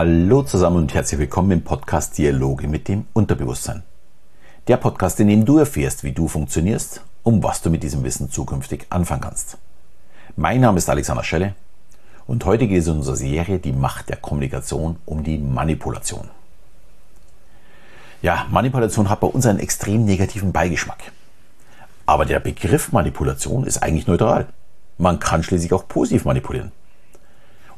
Hallo zusammen und herzlich willkommen im Podcast Dialoge mit dem Unterbewusstsein. Der Podcast, in dem du erfährst, wie du funktionierst und was du mit diesem Wissen zukünftig anfangen kannst. Mein Name ist Alexander Schelle und heute geht es in unserer Serie Die Macht der Kommunikation um die Manipulation. Ja, Manipulation hat bei uns einen extrem negativen Beigeschmack. Aber der Begriff Manipulation ist eigentlich neutral. Man kann schließlich auch positiv manipulieren.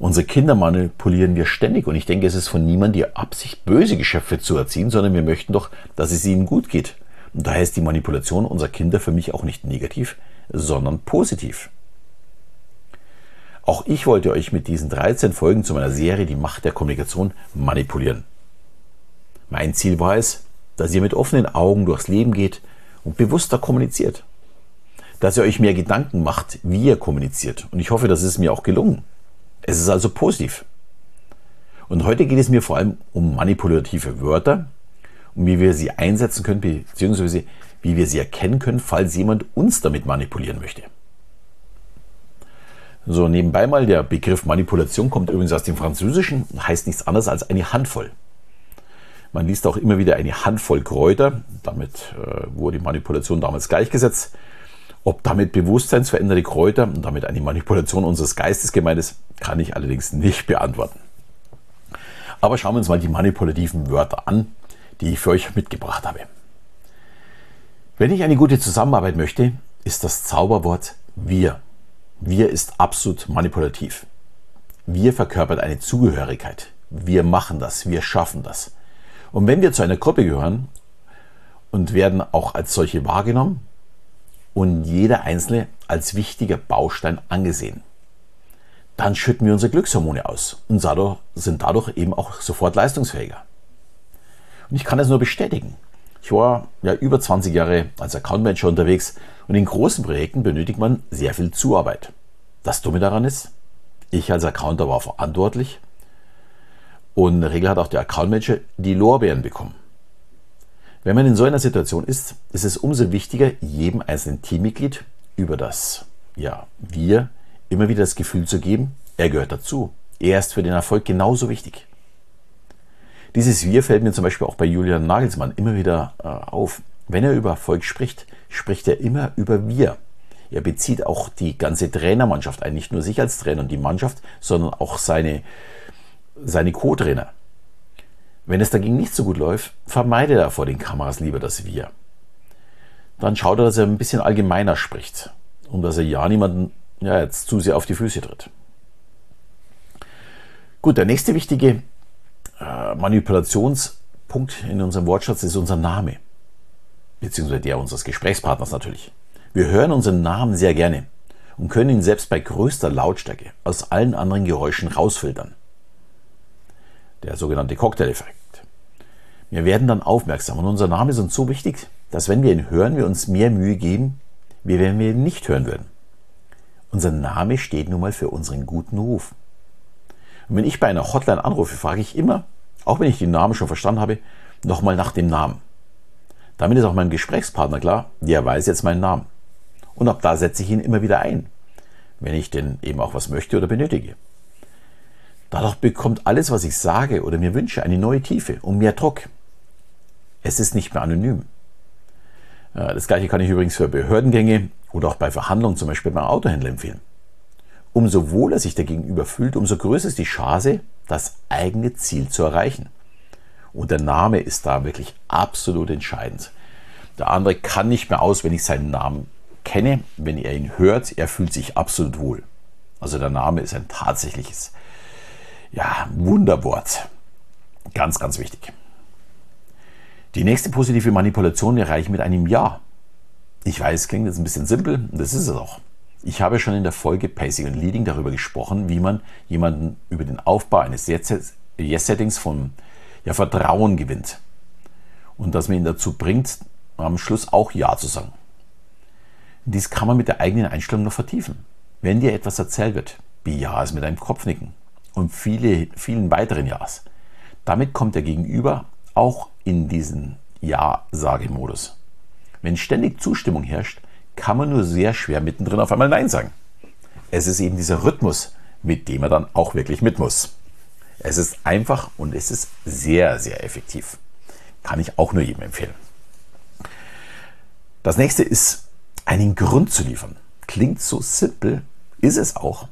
Unsere Kinder manipulieren wir ständig und ich denke, es ist von niemandem die Absicht, böse Geschöpfe zu erziehen, sondern wir möchten doch, dass es ihnen gut geht. Und daher ist die Manipulation unserer Kinder für mich auch nicht negativ, sondern positiv. Auch ich wollte euch mit diesen 13 Folgen zu meiner Serie Die Macht der Kommunikation manipulieren. Mein Ziel war es, dass ihr mit offenen Augen durchs Leben geht und bewusster kommuniziert. Dass ihr euch mehr Gedanken macht, wie ihr kommuniziert. Und ich hoffe, das ist mir auch gelungen. Es ist also positiv. Und heute geht es mir vor allem um manipulative Wörter und wie wir sie einsetzen können, beziehungsweise wie wir sie erkennen können, falls jemand uns damit manipulieren möchte. So, nebenbei mal, der Begriff Manipulation kommt übrigens aus dem Französischen, heißt nichts anderes als eine Handvoll. Man liest auch immer wieder eine Handvoll Kräuter, damit äh, wurde die Manipulation damals gleichgesetzt. Ob damit bewusstseinsveränderte Kräuter und damit eine Manipulation unseres Geistes gemeint ist, kann ich allerdings nicht beantworten. Aber schauen wir uns mal die manipulativen Wörter an, die ich für euch mitgebracht habe. Wenn ich eine gute Zusammenarbeit möchte, ist das Zauberwort wir. Wir ist absolut manipulativ. Wir verkörpert eine Zugehörigkeit. Wir machen das, wir schaffen das. Und wenn wir zu einer Gruppe gehören und werden auch als solche wahrgenommen, und jeder einzelne als wichtiger Baustein angesehen. Dann schütten wir unsere Glückshormone aus und sind dadurch eben auch sofort leistungsfähiger. Und ich kann das nur bestätigen. Ich war ja über 20 Jahre als Account Manager unterwegs und in großen Projekten benötigt man sehr viel Zuarbeit. Das Dumme daran ist, ich als Accounter war verantwortlich und in der Regel hat auch der Account Manager die Lorbeeren bekommen. Wenn man in so einer Situation ist, ist es umso wichtiger, jedem einzelnen Teammitglied über das ja, wir immer wieder das Gefühl zu geben, er gehört dazu. Er ist für den Erfolg genauso wichtig. Dieses Wir fällt mir zum Beispiel auch bei Julian Nagelsmann immer wieder äh, auf. Wenn er über Erfolg spricht, spricht er immer über Wir. Er bezieht auch die ganze Trainermannschaft ein, nicht nur sich als Trainer und die Mannschaft, sondern auch seine, seine Co-Trainer. Wenn es dagegen nicht so gut läuft, vermeidet er vor den Kameras lieber das Wir. Dann schaut er, dass er ein bisschen allgemeiner spricht und dass er ja niemanden ja, jetzt zu sehr auf die Füße tritt. Gut, der nächste wichtige äh, Manipulationspunkt in unserem Wortschatz ist unser Name, beziehungsweise der unseres Gesprächspartners natürlich. Wir hören unseren Namen sehr gerne und können ihn selbst bei größter Lautstärke aus allen anderen Geräuschen rausfiltern der sogenannte Cocktail-Effekt. Wir werden dann aufmerksam und unser Name ist uns so wichtig, dass wenn wir ihn hören, wir uns mehr Mühe geben, wie wenn wir ihn nicht hören würden. Unser Name steht nun mal für unseren guten Ruf. Und wenn ich bei einer Hotline anrufe, frage ich immer, auch wenn ich den Namen schon verstanden habe, nochmal nach dem Namen. Damit ist auch mein Gesprächspartner klar, der weiß jetzt meinen Namen. Und ab da setze ich ihn immer wieder ein, wenn ich denn eben auch was möchte oder benötige. Dadurch bekommt alles, was ich sage oder mir wünsche, eine neue Tiefe und mehr Druck. Es ist nicht mehr anonym. Das gleiche kann ich übrigens für Behördengänge oder auch bei Verhandlungen zum Beispiel beim Autohändler empfehlen. Umso wohler sich der Gegenüber fühlt, umso größer ist die Chance, das eigene Ziel zu erreichen. Und der Name ist da wirklich absolut entscheidend. Der andere kann nicht mehr auswendig seinen Namen kenne. Wenn er ihn hört, er fühlt sich absolut wohl. Also der Name ist ein tatsächliches ja, Wunderwort. Ganz, ganz wichtig. Die nächste positive Manipulation erreiche ich mit einem Ja. Ich weiß, klingt jetzt ein bisschen simpel, und das ist es auch. Ich habe schon in der Folge Pacing und Leading darüber gesprochen, wie man jemanden über den Aufbau eines Yes-Settings von ja, Vertrauen gewinnt. Und dass man ihn dazu bringt, am Schluss auch Ja zu sagen. Dies kann man mit der eigenen Einstellung noch vertiefen. Wenn dir etwas erzählt wird, bejahe es mit einem Kopfnicken und viele, vielen weiteren Ja's. Damit kommt der Gegenüber auch in diesen Ja-Sage-Modus. Wenn ständig Zustimmung herrscht, kann man nur sehr schwer mittendrin auf einmal Nein sagen. Es ist eben dieser Rhythmus, mit dem er dann auch wirklich mit muss. Es ist einfach und es ist sehr, sehr effektiv. Kann ich auch nur jedem empfehlen. Das nächste ist, einen Grund zu liefern. Klingt so simpel, ist es auch.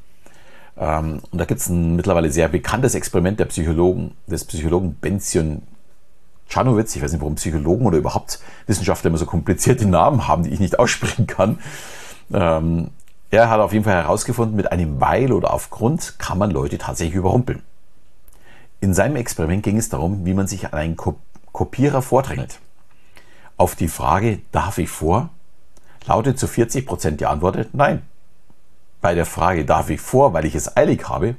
Ähm, und da gibt es ein mittlerweile sehr bekanntes Experiment der Psychologen, des Psychologen Benzion Czanowitz, ich weiß nicht, warum Psychologen oder überhaupt Wissenschaftler immer so komplizierte Namen haben, die ich nicht aussprechen kann. Ähm, er hat auf jeden Fall herausgefunden, mit einem Weil oder aufgrund kann man Leute tatsächlich überrumpeln. In seinem Experiment ging es darum, wie man sich an einen Kopierer vordrängelt. Auf die Frage, darf ich vor, lautet zu 40 Prozent die Antwort nein. Bei der Frage, darf ich vor, weil ich es eilig habe,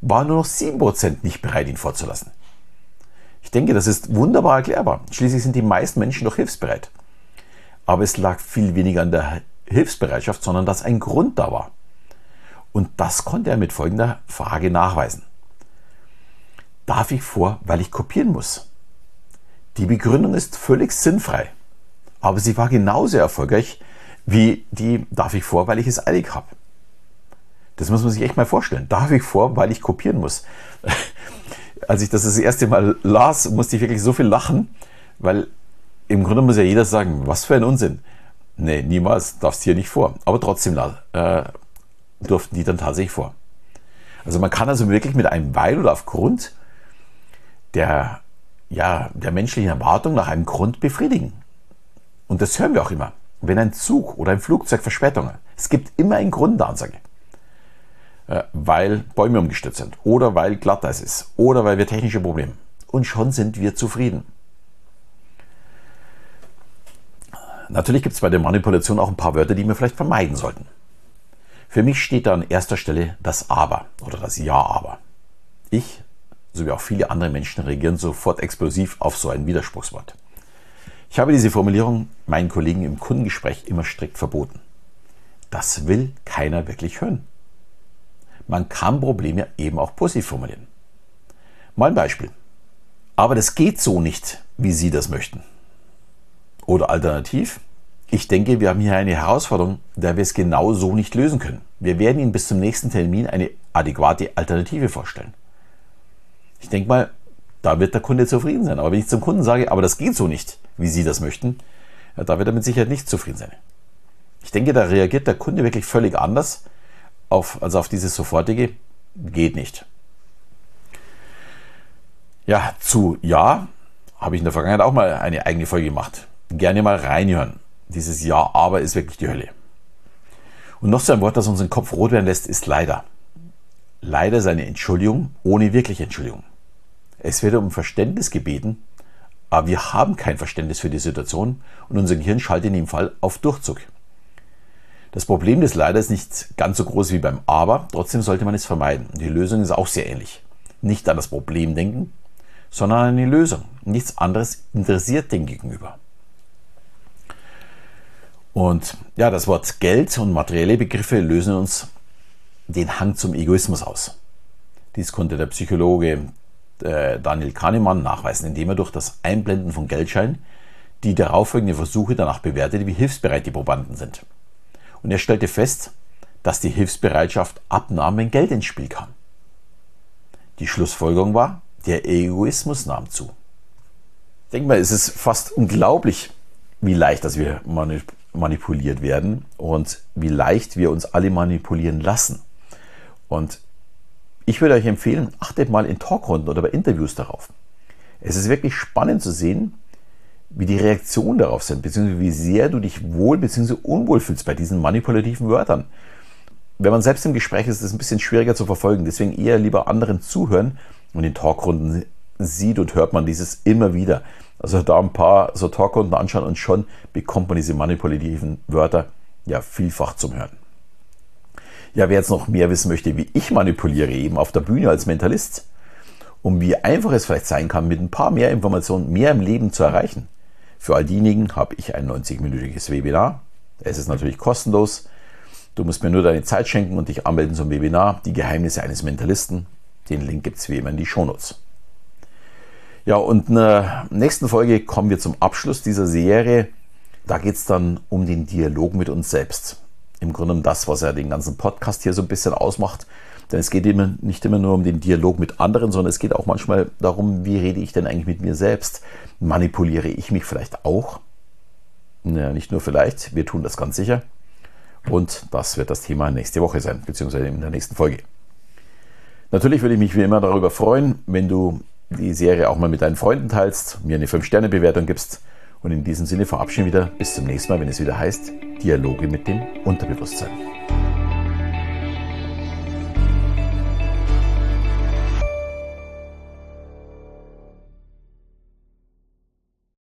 waren nur noch 7% nicht bereit, ihn vorzulassen. Ich denke, das ist wunderbar erklärbar. Schließlich sind die meisten Menschen doch hilfsbereit. Aber es lag viel weniger an der Hilfsbereitschaft, sondern dass ein Grund da war. Und das konnte er mit folgender Frage nachweisen. Darf ich vor, weil ich kopieren muss? Die Begründung ist völlig sinnfrei, aber sie war genauso erfolgreich wie die Darf ich vor, weil ich es eilig habe. Das muss man sich echt mal vorstellen. Darf ich vor, weil ich kopieren muss? Als ich das das erste Mal las, musste ich wirklich so viel lachen, weil im Grunde muss ja jeder sagen, was für ein Unsinn. Nee, niemals darfst hier nicht vor. Aber trotzdem äh, durften die dann tatsächlich vor. Also man kann also wirklich mit einem Weil oder aufgrund der, ja, der menschlichen Erwartung nach einem Grund befriedigen. Und das hören wir auch immer. Wenn ein Zug oder ein Flugzeug Verspätungen, es gibt immer einen Grund der Ansage. Äh, weil Bäume umgestürzt sind oder weil Glatteis ist oder weil wir technische Probleme. Und schon sind wir zufrieden. Natürlich gibt es bei der Manipulation auch ein paar Wörter, die wir vielleicht vermeiden sollten. Für mich steht da an erster Stelle das Aber oder das Ja-Aber. Ich, sowie auch viele andere Menschen, reagieren sofort explosiv auf so ein Widerspruchswort. Ich habe diese Formulierung meinen Kollegen im Kundengespräch immer strikt verboten. Das will keiner wirklich hören. Man kann Probleme eben auch positiv formulieren. Mal ein Beispiel. Aber das geht so nicht, wie Sie das möchten. Oder alternativ, ich denke, wir haben hier eine Herausforderung, da wir es genau so nicht lösen können. Wir werden Ihnen bis zum nächsten Termin eine adäquate Alternative vorstellen. Ich denke mal, da wird der Kunde zufrieden sein. Aber wenn ich zum Kunden sage, aber das geht so nicht, wie Sie das möchten, ja, da wird er mit Sicherheit nicht zufrieden sein. Ich denke, da reagiert der Kunde wirklich völlig anders auf, also auf dieses sofortige, geht nicht. Ja, zu Ja habe ich in der Vergangenheit auch mal eine eigene Folge gemacht gerne mal reinhören. Dieses Ja, aber ist wirklich die Hölle. Und noch so ein Wort, das unseren Kopf rot werden lässt, ist leider. Leider ist eine Entschuldigung ohne wirkliche Entschuldigung. Es wird um Verständnis gebeten, aber wir haben kein Verständnis für die Situation und unser Gehirn schaltet in dem Fall auf Durchzug. Das Problem des Leider ist nicht ganz so groß wie beim Aber, trotzdem sollte man es vermeiden. Die Lösung ist auch sehr ähnlich. Nicht an das Problem denken, sondern an die Lösung. Nichts anderes interessiert den Gegenüber. Und ja, das Wort Geld und materielle Begriffe lösen uns den Hang zum Egoismus aus. Dies konnte der Psychologe äh, Daniel Kahnemann nachweisen, indem er durch das Einblenden von Geldscheinen die darauffolgenden Versuche danach bewertete, wie hilfsbereit die Probanden sind. Und er stellte fest, dass die Hilfsbereitschaft abnahm, wenn Geld ins Spiel kam. Die Schlussfolgerung war, der Egoismus nahm zu. Denk mal, es ist fast unglaublich, wie leicht das wir manipuliert werden und wie leicht wir uns alle manipulieren lassen. Und ich würde euch empfehlen, achtet mal in Talkrunden oder bei Interviews darauf. Es ist wirklich spannend zu sehen, wie die Reaktionen darauf sind, beziehungsweise wie sehr du dich wohl bzw. unwohl fühlst bei diesen manipulativen Wörtern. Wenn man selbst im Gespräch ist, ist es ein bisschen schwieriger zu verfolgen. Deswegen eher lieber anderen zuhören und in Talkrunden sieht und hört man dieses immer wieder. Also da ein paar so Talkrunden anschauen und schon bekommt man diese manipulativen Wörter ja vielfach zum Hören. Ja, wer jetzt noch mehr wissen möchte, wie ich manipuliere, eben auf der Bühne als Mentalist, um wie einfach es vielleicht sein kann, mit ein paar mehr Informationen mehr im Leben zu erreichen. Für all diejenigen habe ich ein 90-minütiges Webinar. Es ist natürlich kostenlos. Du musst mir nur deine Zeit schenken und dich anmelden zum Webinar Die Geheimnisse eines Mentalisten. Den Link gibt es wie immer in die Shownotes. Ja, und in der nächsten Folge kommen wir zum Abschluss dieser Serie. Da geht es dann um den Dialog mit uns selbst. Im Grunde um das, was ja den ganzen Podcast hier so ein bisschen ausmacht. Denn es geht immer, nicht immer nur um den Dialog mit anderen, sondern es geht auch manchmal darum, wie rede ich denn eigentlich mit mir selbst? Manipuliere ich mich vielleicht auch? Ja, nicht nur vielleicht, wir tun das ganz sicher. Und das wird das Thema nächste Woche sein, beziehungsweise in der nächsten Folge. Natürlich würde ich mich wie immer darüber freuen, wenn du die Serie auch mal mit deinen Freunden teilst, mir eine 5-Sterne-Bewertung gibst. Und in diesem Sinne verabschieden wieder bis zum nächsten Mal, wenn es wieder heißt Dialoge mit dem Unterbewusstsein.